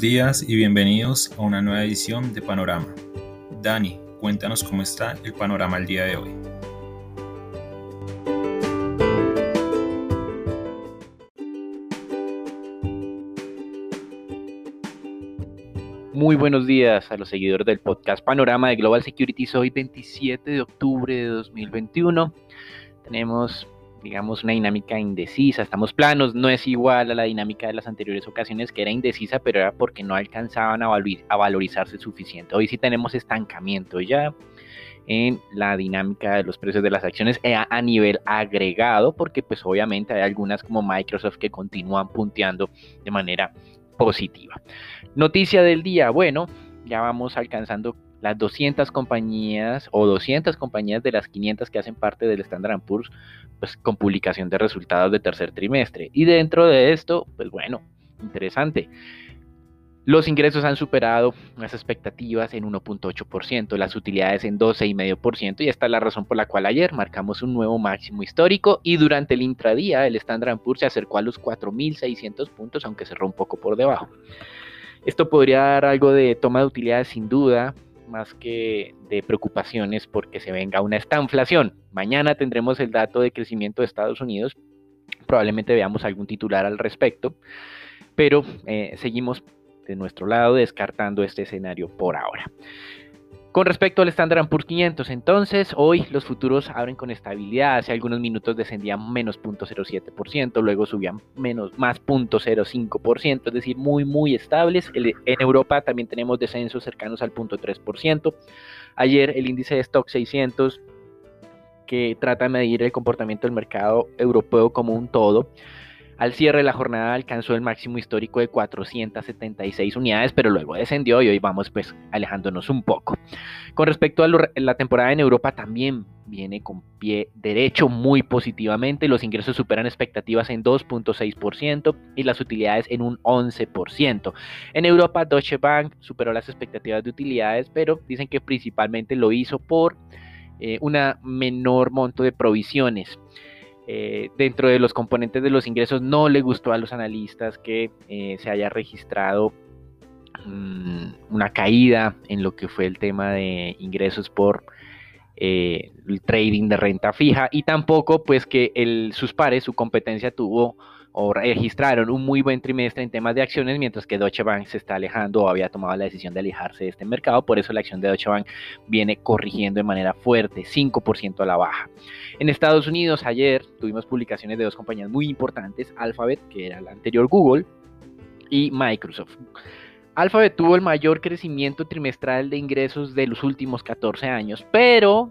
Días y bienvenidos a una nueva edición de Panorama. Dani, cuéntanos cómo está el panorama el día de hoy. Muy buenos días a los seguidores del podcast Panorama de Global Securities. Hoy 27 de octubre de 2021. Tenemos digamos, una dinámica indecisa, estamos planos, no es igual a la dinámica de las anteriores ocasiones que era indecisa, pero era porque no alcanzaban a, valorizarse suficiente. Hoy sí tenemos estancamiento ya en la dinámica de los precios de las acciones eh, a nivel agregado, porque pues obviamente hay algunas como Microsoft que continúan punteando de manera positiva. Noticia del día, bueno, ya vamos alcanzando las 200 compañías o 200 compañías de las 500 que hacen parte del Standard Poor's, pues con publicación de resultados de tercer trimestre. Y dentro de esto, pues bueno, interesante. Los ingresos han superado las expectativas en 1.8%, las utilidades en 12,5% y esta es la razón por la cual ayer marcamos un nuevo máximo histórico y durante el intradía el Standard Poor's se acercó a los 4.600 puntos, aunque cerró un poco por debajo. Esto podría dar algo de toma de utilidades sin duda, más que de preocupaciones porque se venga una estanflación. Mañana tendremos el dato de crecimiento de Estados Unidos, probablemente veamos algún titular al respecto, pero eh, seguimos de nuestro lado descartando este escenario por ahora. Con respecto al Standard Poor's 500, entonces, hoy los futuros abren con estabilidad. Hace algunos minutos descendían menos 0.07%, luego subían menos, más 0.05%, es decir, muy, muy estables. en Europa también tenemos descensos cercanos al 0.3%. Ayer el índice de Stock 600, que trata de medir el comportamiento del mercado europeo como un todo, al cierre de la jornada alcanzó el máximo histórico de 476 unidades, pero luego descendió y hoy vamos pues alejándonos un poco. Con respecto a la temporada en Europa también viene con pie derecho muy positivamente. Los ingresos superan expectativas en 2.6% y las utilidades en un 11%. En Europa, Deutsche Bank superó las expectativas de utilidades, pero dicen que principalmente lo hizo por eh, una menor monto de provisiones. Eh, dentro de los componentes de los ingresos no le gustó a los analistas que eh, se haya registrado mm, una caída en lo que fue el tema de ingresos por eh, el trading de renta fija y tampoco pues que sus pares, su competencia tuvo o registraron un muy buen trimestre en temas de acciones, mientras que Deutsche Bank se está alejando o había tomado la decisión de alejarse de este mercado. Por eso la acción de Deutsche Bank viene corrigiendo de manera fuerte, 5% a la baja. En Estados Unidos, ayer tuvimos publicaciones de dos compañías muy importantes, Alphabet, que era la anterior Google, y Microsoft. Alphabet tuvo el mayor crecimiento trimestral de ingresos de los últimos 14 años, pero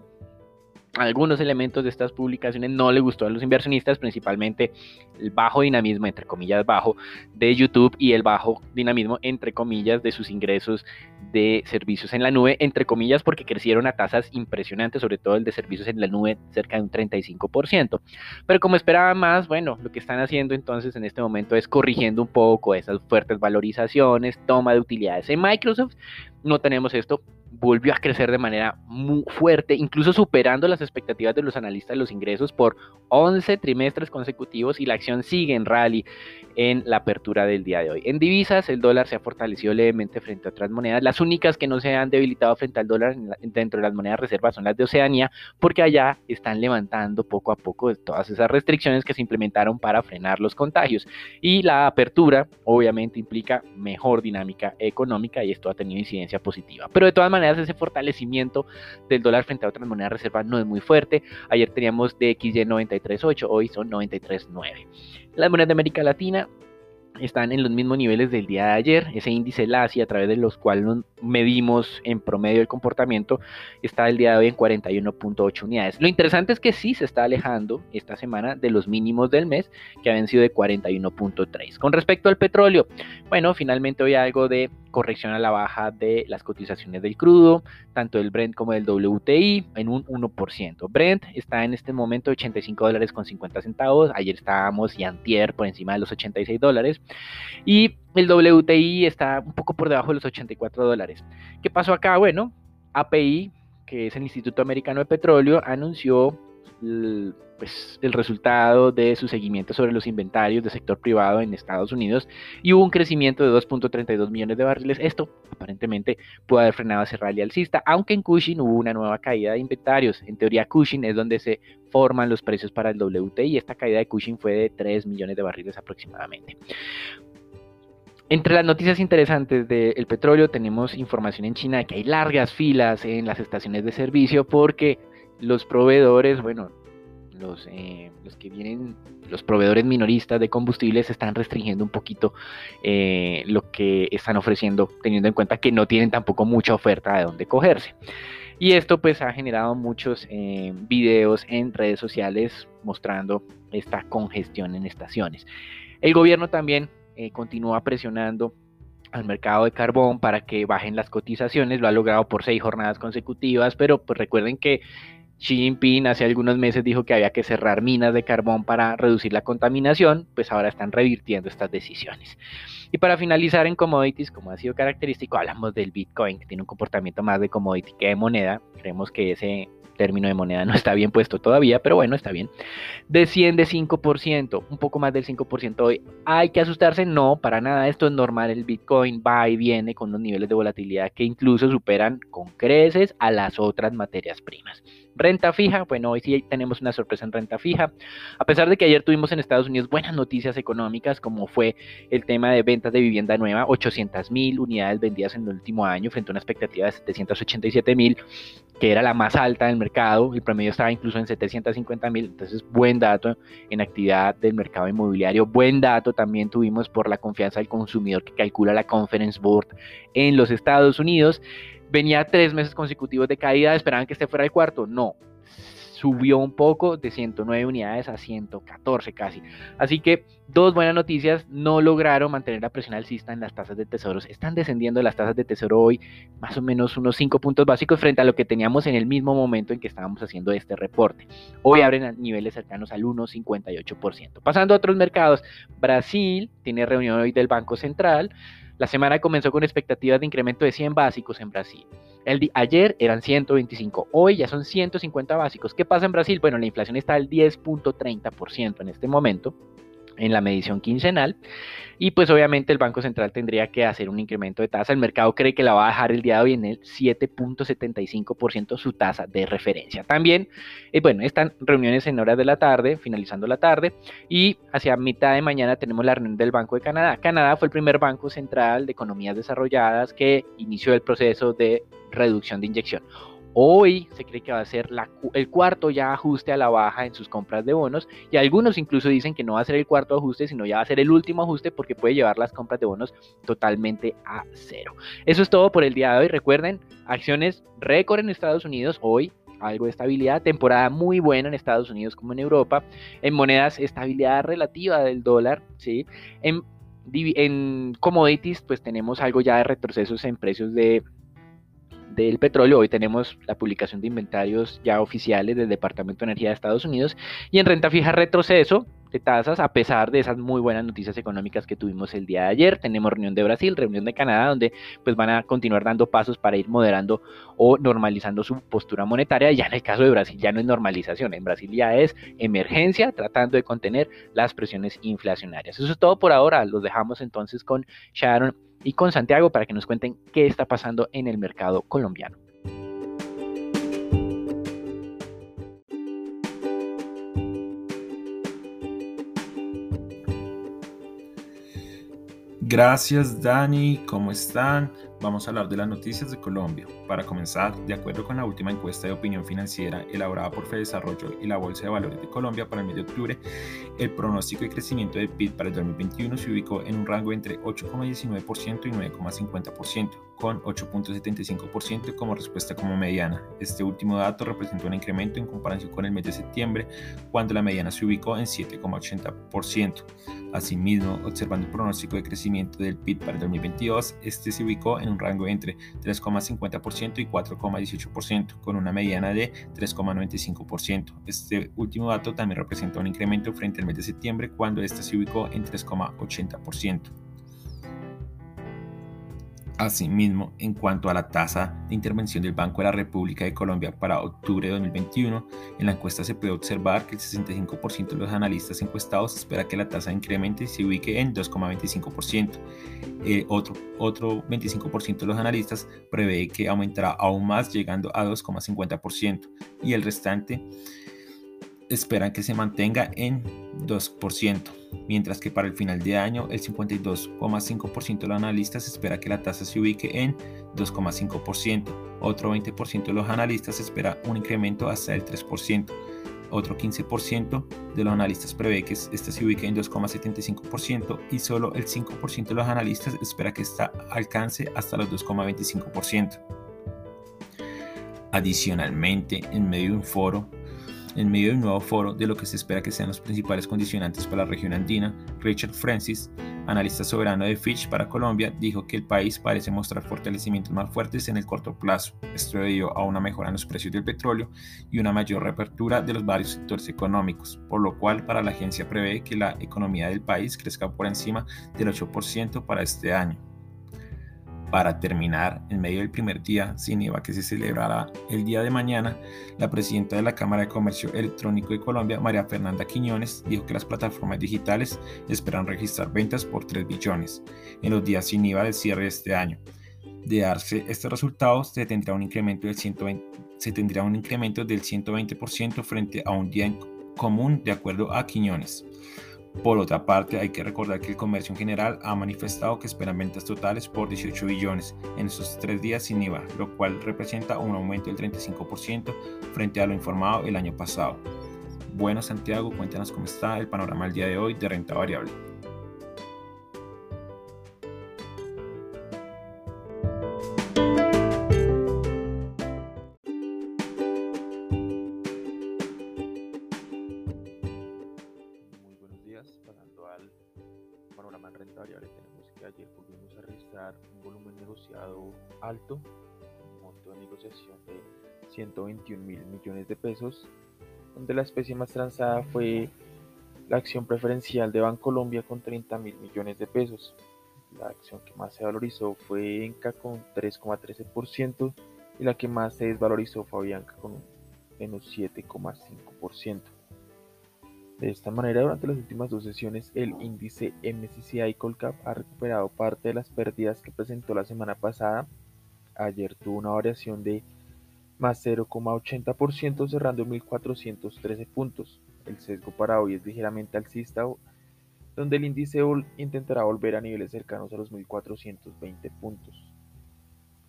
algunos elementos de estas publicaciones no le gustó a los inversionistas, principalmente el bajo dinamismo, entre comillas, bajo de YouTube y el bajo dinamismo, entre comillas, de sus ingresos de servicios en la nube, entre comillas, porque crecieron a tasas impresionantes, sobre todo el de servicios en la nube, cerca de un 35%. Pero como esperaba más, bueno, lo que están haciendo entonces en este momento es corrigiendo un poco esas fuertes valorizaciones, toma de utilidades. En Microsoft no tenemos esto, volvió a crecer de manera muy fuerte, incluso superando las expectativas de los analistas de los ingresos por 11 trimestres consecutivos y la acción sigue en rally en la apertura del día de hoy. En divisas, el dólar se ha fortalecido levemente frente a otras monedas. Las únicas que no se han debilitado frente al dólar dentro de las monedas reservas son las de Oceanía, porque allá están levantando poco a poco todas esas restricciones que se implementaron para frenar los contagios. Y la apertura, obviamente, implica mejor dinámica económica y esto ha tenido incidencia positiva. Pero de todas maneras, ese fortalecimiento del dólar frente a otras monedas reservas no es muy fuerte. Ayer teníamos DXY 93.8, hoy son 93.9. Las monedas de América Latina están en los mismos niveles del día de ayer. Ese índice LASI, a través de los cuales medimos en promedio el comportamiento, está el día de hoy en 41.8 unidades. Lo interesante es que sí se está alejando esta semana de los mínimos del mes, que habían sido de 41.3. Con respecto al petróleo, bueno, finalmente hoy algo de corrección a la baja de las cotizaciones del crudo, tanto del Brent como del WTI, en un 1%. Brent está en este momento 85 dólares con 50 centavos, ayer estábamos y antier por encima de los 86 dólares, y el WTI está un poco por debajo de los 84 dólares. ¿Qué pasó acá? Bueno, API, que es el Instituto Americano de Petróleo, anunció pues, el resultado de su seguimiento sobre los inventarios del sector privado en Estados Unidos y hubo un crecimiento de 2.32 millones de barriles. Esto aparentemente puede haber frenado ese rally alcista, aunque en Cushing hubo una nueva caída de inventarios. En teoría, Cushing es donde se forman los precios para el WTI esta caída de Cushing fue de 3 millones de barriles aproximadamente. Entre las noticias interesantes del petróleo tenemos información en China de que hay largas filas en las estaciones de servicio porque los proveedores, bueno, los, eh, los que vienen, los proveedores minoristas de combustibles están restringiendo un poquito eh, lo que están ofreciendo, teniendo en cuenta que no tienen tampoco mucha oferta de dónde cogerse. Y esto pues ha generado muchos eh, videos en redes sociales mostrando esta congestión en estaciones. El gobierno también continúa presionando al mercado de carbón para que bajen las cotizaciones, lo ha logrado por seis jornadas consecutivas, pero pues recuerden que Xi Jinping hace algunos meses dijo que había que cerrar minas de carbón para reducir la contaminación, pues ahora están revirtiendo estas decisiones. Y para finalizar en commodities, como ha sido característico, hablamos del Bitcoin, que tiene un comportamiento más de commodity que de moneda. Creemos que ese término de moneda no está bien puesto todavía, pero bueno, está bien. Desciende 5%, un poco más del 5% hoy. ¿Hay que asustarse? No, para nada. Esto es normal. El Bitcoin va y viene con unos niveles de volatilidad que incluso superan con creces a las otras materias primas. Renta fija, bueno, hoy sí tenemos una sorpresa en renta fija. A pesar de que ayer tuvimos en Estados Unidos buenas noticias económicas, como fue el tema de ventas de vivienda nueva, 800 mil unidades vendidas en el último año frente a una expectativa de 787 mil, que era la más alta del mercado. El promedio estaba incluso en 750 mil. Entonces, buen dato en actividad del mercado inmobiliario. Buen dato también tuvimos por la confianza del consumidor que calcula la Conference Board en los Estados Unidos venía tres meses consecutivos de caída, esperaban que este fuera el cuarto. No, subió un poco de 109 unidades a 114 casi. Así que dos buenas noticias, no lograron mantener la presión alcista en las tasas de tesoros. Están descendiendo las tasas de tesoro hoy más o menos unos 5 puntos básicos frente a lo que teníamos en el mismo momento en que estábamos haciendo este reporte. Hoy abren a niveles cercanos al 1,58%. Pasando a otros mercados, Brasil tiene reunión hoy del Banco Central. La semana comenzó con expectativas de incremento de 100 básicos en Brasil. El ayer eran 125, hoy ya son 150 básicos. ¿Qué pasa en Brasil? Bueno, la inflación está al 10.30% en este momento en la medición quincenal. Y pues obviamente el Banco Central tendría que hacer un incremento de tasa. El mercado cree que la va a dejar el día de hoy en el 7.75% su tasa de referencia. También, eh, bueno, están reuniones en horas de la tarde, finalizando la tarde, y hacia mitad de mañana tenemos la reunión del Banco de Canadá. Canadá fue el primer banco central de economías desarrolladas que inició el proceso de reducción de inyección. Hoy se cree que va a ser el cuarto ya ajuste a la baja en sus compras de bonos y algunos incluso dicen que no va a ser el cuarto ajuste, sino ya va a ser el último ajuste porque puede llevar las compras de bonos totalmente a cero. Eso es todo por el día de hoy. Recuerden, acciones récord en Estados Unidos hoy. Algo de estabilidad, temporada muy buena en Estados Unidos como en Europa. En monedas, estabilidad relativa del dólar, ¿sí? En, en commodities, pues tenemos algo ya de retrocesos en precios de del petróleo. Hoy tenemos la publicación de inventarios ya oficiales del Departamento de Energía de Estados Unidos y en renta fija retroceso de tasas a pesar de esas muy buenas noticias económicas que tuvimos el día de ayer. Tenemos reunión de Brasil, reunión de Canadá, donde pues van a continuar dando pasos para ir moderando o normalizando su postura monetaria. Ya en el caso de Brasil ya no es normalización, en Brasil ya es emergencia tratando de contener las presiones inflacionarias. Eso es todo por ahora. Los dejamos entonces con Sharon y con Santiago para que nos cuenten qué está pasando en el mercado colombiano. Gracias Dani, ¿cómo están? Vamos a hablar de las noticias de Colombia. Para comenzar, de acuerdo con la última encuesta de opinión financiera elaborada por Fedesarrollo y la Bolsa de Valores de Colombia para el mes de octubre, el pronóstico de crecimiento del PIB para el 2021 se ubicó en un rango entre 8,19% y 9,50%, con 8,75% como respuesta como mediana. Este último dato representó un incremento en comparación con el mes de septiembre, cuando la mediana se ubicó en 7,80%. Asimismo, observando el pronóstico de crecimiento del PIB para el 2022, este se ubicó en un rango entre 3,50% y 4,18%, con una mediana de 3,95%. Este último dato también representa un incremento frente al mes de septiembre, cuando este se ubicó en 3,80%. Asimismo, en cuanto a la tasa de intervención del Banco de la República de Colombia para octubre de 2021, en la encuesta se puede observar que el 65% de los analistas encuestados espera que la tasa incremente y se ubique en 2,25%. Eh, otro, otro 25% de los analistas prevé que aumentará aún más llegando a 2,50% y el restante esperan que se mantenga en 2%, mientras que para el final de año el 52,5% de los analistas espera que la tasa se ubique en 2,5%, otro 20% de los analistas espera un incremento hasta el 3%, otro 15% de los analistas prevé que esta se ubique en 2,75% y solo el 5% de los analistas espera que esta alcance hasta los 2,25%. Adicionalmente, en medio de un foro en medio de un nuevo foro de lo que se espera que sean los principales condicionantes para la región andina, Richard Francis, analista soberano de Fitch para Colombia, dijo que el país parece mostrar fortalecimientos más fuertes en el corto plazo, esto debido a una mejora en los precios del petróleo y una mayor reapertura de los varios sectores económicos, por lo cual para la agencia prevé que la economía del país crezca por encima del 8% para este año para terminar, en medio del primer día sin IVA que se celebrará el día de mañana, la presidenta de la Cámara de Comercio Electrónico de Colombia, María Fernanda Quiñones, dijo que las plataformas digitales esperan registrar ventas por 3 billones en los días sin IVA del cierre de este año. De darse estos resultados, se tendrá un incremento del, 120, se tendrá un incremento del 120% frente a un día común, de acuerdo a Quiñones. Por otra parte, hay que recordar que el comercio en general ha manifestado que esperan ventas totales por 18 billones en estos tres días sin IVA, lo cual representa un aumento del 35% frente a lo informado el año pasado. Bueno, Santiago, cuéntanos cómo está el panorama el día de hoy de renta variable. Que ayer a registrar un volumen negociado alto, un monto de negociación de 121 mil millones de pesos, donde la especie más transada fue la acción preferencial de Bancolombia con 30 mil millones de pesos. La acción que más se valorizó fue Enca con 3,13% y la que más se desvalorizó fue Avianca con un menos 7,5%. De esta manera, durante las últimas dos sesiones, el índice MSCI Colcap ha recuperado parte de las pérdidas que presentó la semana pasada. Ayer tuvo una variación de más 0,80% cerrando en 1.413 puntos. El sesgo para hoy es ligeramente alcista, donde el índice intentará volver a niveles cercanos a los 1.420 puntos.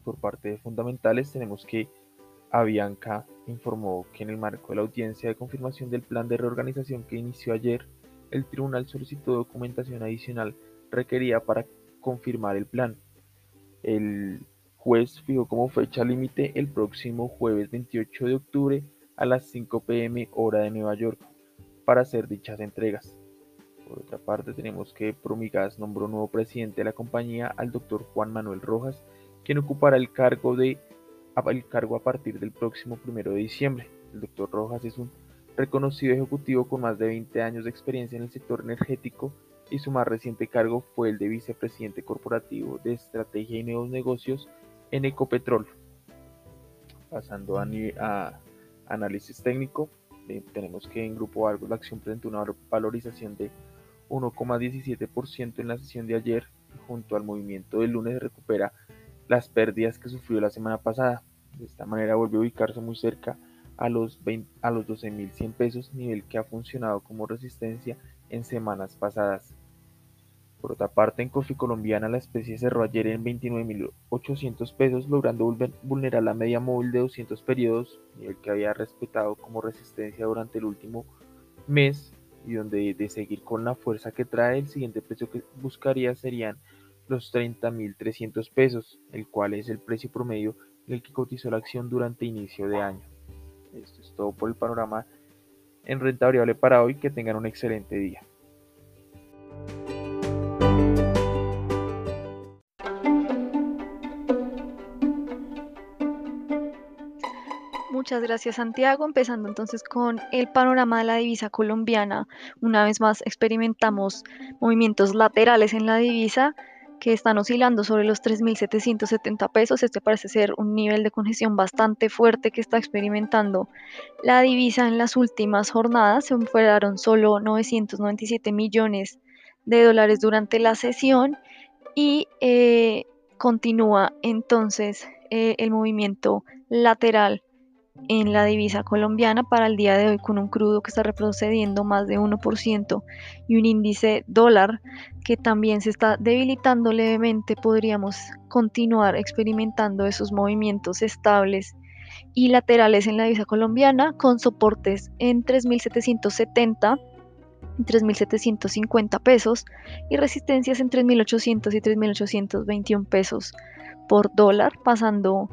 Por parte de fundamentales tenemos que Avianca informó que en el marco de la audiencia de confirmación del plan de reorganización que inició ayer, el tribunal solicitó documentación adicional requerida para confirmar el plan. El juez fijó como fecha límite el próximo jueves 28 de octubre a las 5 pm hora de Nueva York para hacer dichas entregas. Por otra parte, tenemos que Promigas nombró nuevo presidente de la compañía al doctor Juan Manuel Rojas, quien ocupará el cargo de el cargo a partir del próximo 1 de diciembre. El doctor Rojas es un reconocido ejecutivo con más de 20 años de experiencia en el sector energético y su más reciente cargo fue el de vicepresidente corporativo de estrategia y nuevos negocios en Ecopetrol. Pasando a, análisis técnico, eh, tenemos que en Grupo Argos la acción presentó una valorización de 1,17% en la sesión de ayer junto al movimiento del lunes recupera las pérdidas que sufrió la semana pasada. De esta manera volvió a ubicarse muy cerca a los, a los 12.100 pesos, nivel que ha funcionado como resistencia en semanas pasadas. Por otra parte, en Coffee Colombiana la especie cerró ayer en 29.800 pesos, logrando vulnerar la media móvil de 200 periodos, nivel que había respetado como resistencia durante el último mes y donde de seguir con la fuerza que trae, el siguiente precio que buscaría serían los 30.300 pesos, el cual es el precio promedio en el que cotizó la acción durante inicio de año. Esto es todo por el panorama en renta variable para hoy. Que tengan un excelente día. Muchas gracias Santiago. Empezando entonces con el panorama de la divisa colombiana. Una vez más experimentamos movimientos laterales en la divisa que están oscilando sobre los 3.770 pesos. Este parece ser un nivel de congestión bastante fuerte que está experimentando la divisa en las últimas jornadas. Se fueron solo 997 millones de dólares durante la sesión y eh, continúa entonces eh, el movimiento lateral en la divisa colombiana para el día de hoy con un crudo que está retrocediendo más de 1% y un índice dólar que también se está debilitando levemente, podríamos continuar experimentando esos movimientos estables y laterales en la divisa colombiana con soportes en 3.770 y 3.750 pesos y resistencias en 3.800 y 3.821 pesos por dólar, pasando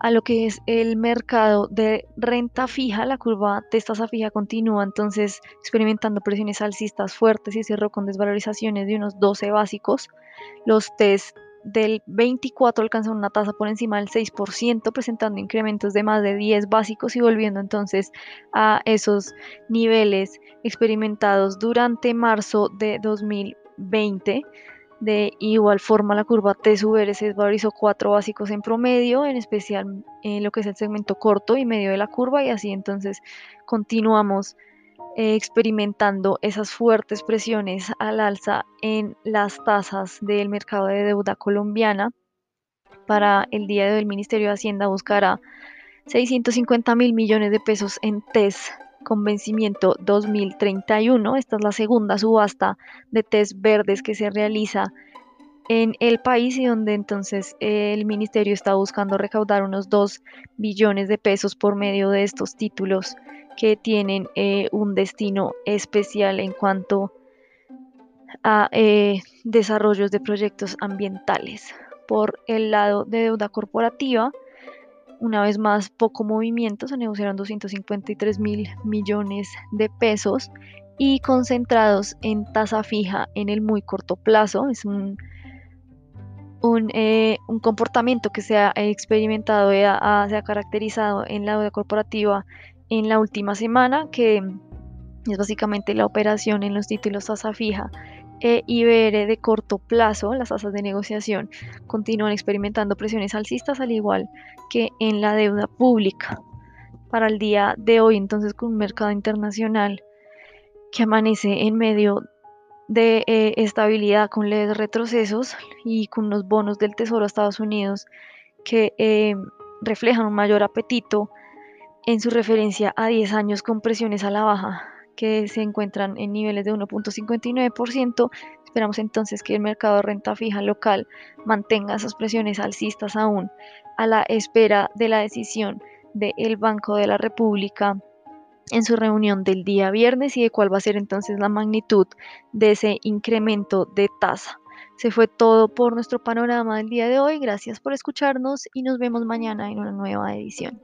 a lo que es el mercado de renta fija, la curva de tasa fija continúa entonces experimentando presiones alcistas fuertes y cerró con desvalorizaciones de unos 12 básicos. Los test del 24 alcanzaron una tasa por encima del 6%, presentando incrementos de más de 10 básicos y volviendo entonces a esos niveles experimentados durante marzo de 2020. De igual forma, la curva T-VR se desvalorizó cuatro básicos en promedio, en especial en lo que es el segmento corto y medio de la curva, y así entonces continuamos eh, experimentando esas fuertes presiones al alza en las tasas del mercado de deuda colombiana. Para el día de hoy, el Ministerio de Hacienda buscará 650 mil millones de pesos en TES con vencimiento 2031. Esta es la segunda subasta de test verdes que se realiza en el país y donde entonces el ministerio está buscando recaudar unos 2 billones de pesos por medio de estos títulos que tienen eh, un destino especial en cuanto a eh, desarrollos de proyectos ambientales. Por el lado de deuda corporativa, una vez más, poco movimiento, se negociaron 253 mil millones de pesos y concentrados en tasa fija en el muy corto plazo. Es un, un, eh, comportamiento que se ha experimentado, y se ha caracterizado en la deuda corporativa en la última semana, que es básicamente la operación en los títulos tasa fija IBR de corto plazo, las tasas de negociación continúan experimentando presiones alcistas al igual que en la deuda pública. Para el día de hoy, entonces, con un mercado internacional que amanece en medio de eh, estabilidad con leves retrocesos y con unos bonos del Tesoro de Estados Unidos que eh, reflejan un mayor apetito en su referencia a 10 años con presiones a la baja que se encuentran en niveles de 1.59%. Esperamos entonces que el mercado de renta fija local mantenga esas presiones alcistas aún a la espera de la decisión del Banco de la República en su reunión del día viernes y de cuál va a ser entonces la magnitud de ese incremento de tasa. Se fue todo por nuestro panorama del día de hoy. Gracias por escucharnos y nos vemos mañana en una nueva edición.